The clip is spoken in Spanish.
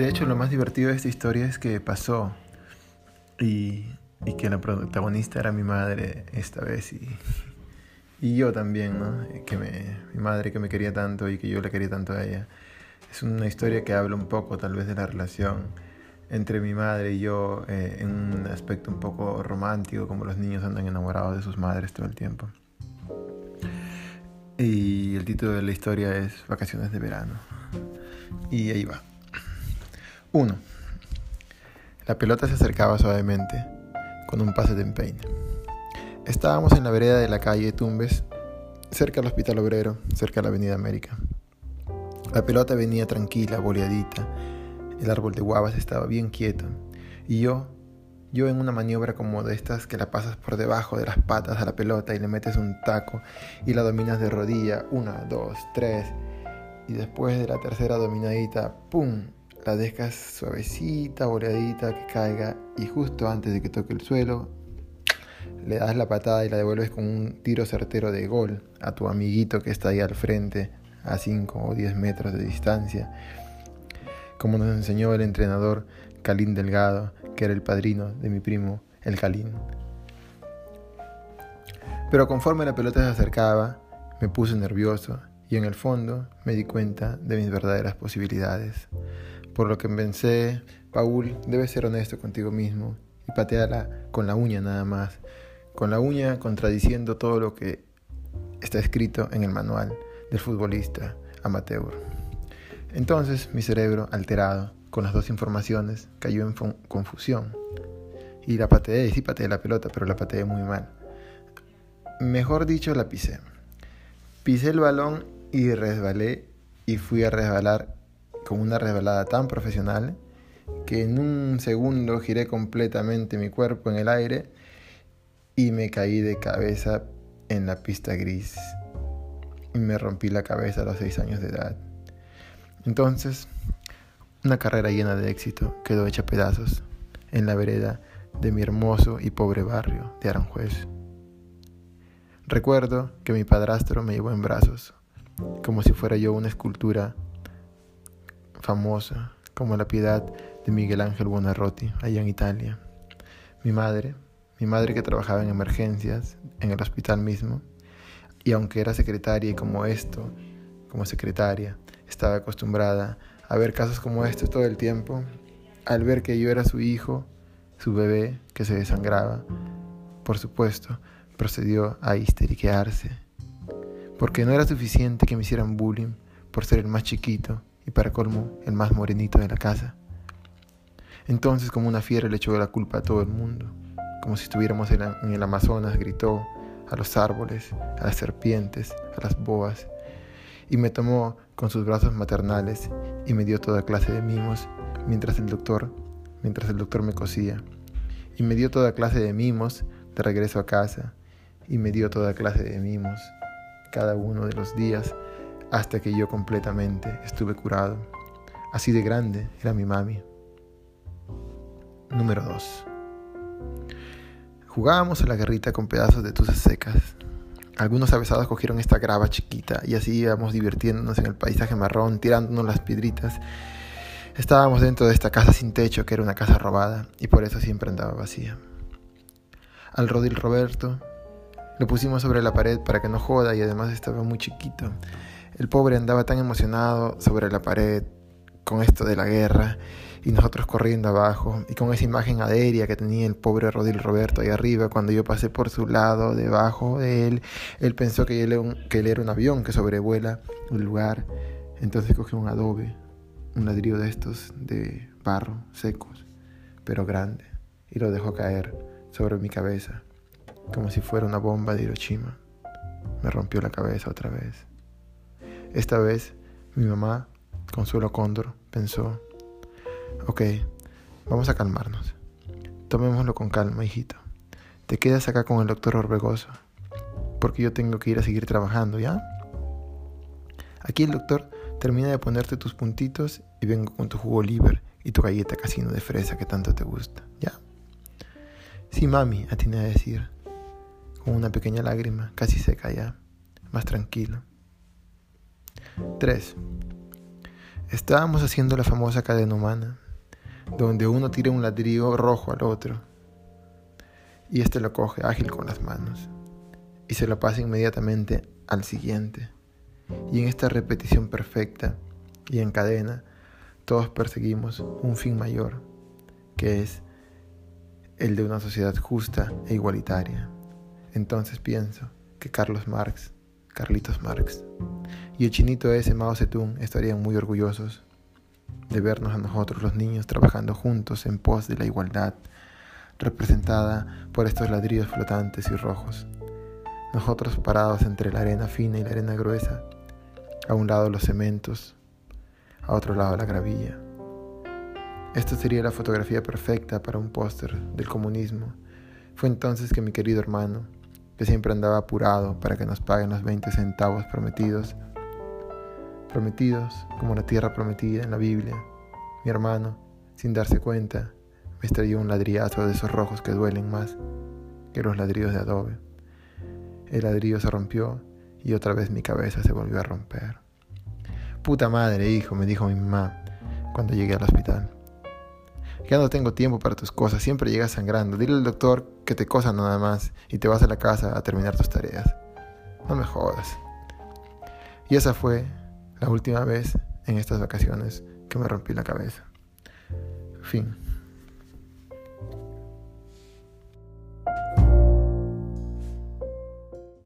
De hecho, lo más divertido de esta historia es que pasó y, que la protagonista era mi madre esta vez y, yo también, ¿no? Que mi madre que me quería tanto y que yo le quería tanto a ella. Es una historia que habla un poco tal vez de la relación entre mi madre y yo eh, en un aspecto un poco romántico, como los niños andan enamorados de sus madres todo el tiempo. Y el título de la historia es Vacaciones de verano. Y ahí va. 1. La pelota se acercaba suavemente, con un pase de empeine. Estábamos en la vereda de la calle Tumbes, cerca del Hospital Obrero, cerca de la Avenida América. La pelota venía tranquila, boleadita. El árbol de guavas estaba bien quieto. Y yo, yo en una maniobra como de estas que la pasas por debajo de las patas a la pelota y le metes un taco y la dominas de rodilla, una, dos, tres. Y después de la tercera dominadita, ¡pum! La dejas suavecita, boleadita, que caiga. Y justo antes de que toque el suelo, le das la patada y la devuelves con un tiro certero de gol a tu amiguito que está ahí al frente a 5 o 10 metros de distancia, como nos enseñó el entrenador Calín Delgado, que era el padrino de mi primo, el Calín. Pero conforme la pelota se acercaba, me puse nervioso y en el fondo me di cuenta de mis verdaderas posibilidades. Por lo que pensé, Paul, debes ser honesto contigo mismo y pateala con la uña nada más, con la uña contradiciendo todo lo que está escrito en el manual del futbolista amateur. Entonces mi cerebro, alterado con las dos informaciones, cayó en confusión. Y la pateé, sí pateé la pelota, pero la pateé muy mal. Mejor dicho, la pisé. Pisé el balón y resbalé y fui a resbalar con una resbalada tan profesional que en un segundo giré completamente mi cuerpo en el aire y me caí de cabeza en la pista gris y me rompí la cabeza a los 6 años de edad. Entonces, una carrera llena de éxito quedó hecha pedazos en la vereda de mi hermoso y pobre barrio de Aranjuez. Recuerdo que mi padrastro me llevó en brazos, como si fuera yo una escultura famosa, como la piedad de Miguel Ángel Buonarroti, allá en Italia. Mi madre, mi madre que trabajaba en emergencias, en el hospital mismo, y aunque era secretaria y como esto, como secretaria, estaba acostumbrada a ver casos como este todo el tiempo, al ver que yo era su hijo, su bebé que se desangraba, por supuesto, procedió a histeriquearse, porque no era suficiente que me hicieran bullying por ser el más chiquito y para colmo el más morenito de la casa. Entonces como una fiera le echó la culpa a todo el mundo, como si estuviéramos en el Amazonas, gritó, a los árboles, a las serpientes, a las boas, y me tomó con sus brazos maternales y me dio toda clase de mimos mientras el doctor, mientras el doctor me cosía, y me dio toda clase de mimos de regreso a casa, y me dio toda clase de mimos cada uno de los días hasta que yo completamente estuve curado. Así de grande era mi mami. Número 2. Jugábamos a la guerrita con pedazos de tuzas secas. Algunos avesados cogieron esta grava chiquita y así íbamos divirtiéndonos en el paisaje marrón, tirándonos las piedritas. Estábamos dentro de esta casa sin techo, que era una casa robada, y por eso siempre andaba vacía. Al Rodil Roberto lo pusimos sobre la pared para que no joda y además estaba muy chiquito. El pobre andaba tan emocionado sobre la pared con esto de la guerra y nosotros corriendo abajo y con esa imagen aérea que tenía el pobre Rodil Roberto ahí arriba cuando yo pasé por su lado debajo de él él pensó que él, que él era un avión que sobrevuela el lugar entonces cogió un adobe un ladrillo de estos de barro secos pero grande y lo dejó caer sobre mi cabeza como si fuera una bomba de Hiroshima me rompió la cabeza otra vez esta vez mi mamá Consuelo Cóndor pensó Ok, vamos a calmarnos. Tomémoslo con calma, hijito. Te quedas acá con el doctor Orbegoso, porque yo tengo que ir a seguir trabajando, ¿ya? Aquí el doctor termina de ponerte tus puntitos y vengo con tu jugo liver y tu galleta casino de fresa que tanto te gusta, ¿ya? Sí, mami, atiné a decir, con una pequeña lágrima, casi seca ya, más tranquilo. 3. Estábamos haciendo la famosa cadena humana, donde uno tira un ladrillo rojo al otro y este lo coge ágil con las manos y se lo pasa inmediatamente al siguiente. Y en esta repetición perfecta y en cadena, todos perseguimos un fin mayor, que es el de una sociedad justa e igualitaria. Entonces pienso que Carlos Marx, Carlitos Marx, y el chinito ese Mao Zedong estarían muy orgullosos de vernos a nosotros los niños trabajando juntos en pos de la igualdad, representada por estos ladrillos flotantes y rojos. Nosotros parados entre la arena fina y la arena gruesa, a un lado los cementos, a otro lado la gravilla. Esta sería la fotografía perfecta para un póster del comunismo. Fue entonces que mi querido hermano, que siempre andaba apurado para que nos paguen los 20 centavos prometidos, prometidos como la tierra prometida en la Biblia, mi hermano, sin darse cuenta, me estrelló un ladrillazo de esos rojos que duelen más que los ladrillos de adobe. El ladrillo se rompió y otra vez mi cabeza se volvió a romper. Puta madre, hijo, me dijo mi mamá cuando llegué al hospital. Ya no tengo tiempo para tus cosas, siempre llegas sangrando. Dile al doctor que te cosa nada más y te vas a la casa a terminar tus tareas. No me jodas. Y esa fue la última vez en estas vacaciones que me rompí la cabeza. Fin.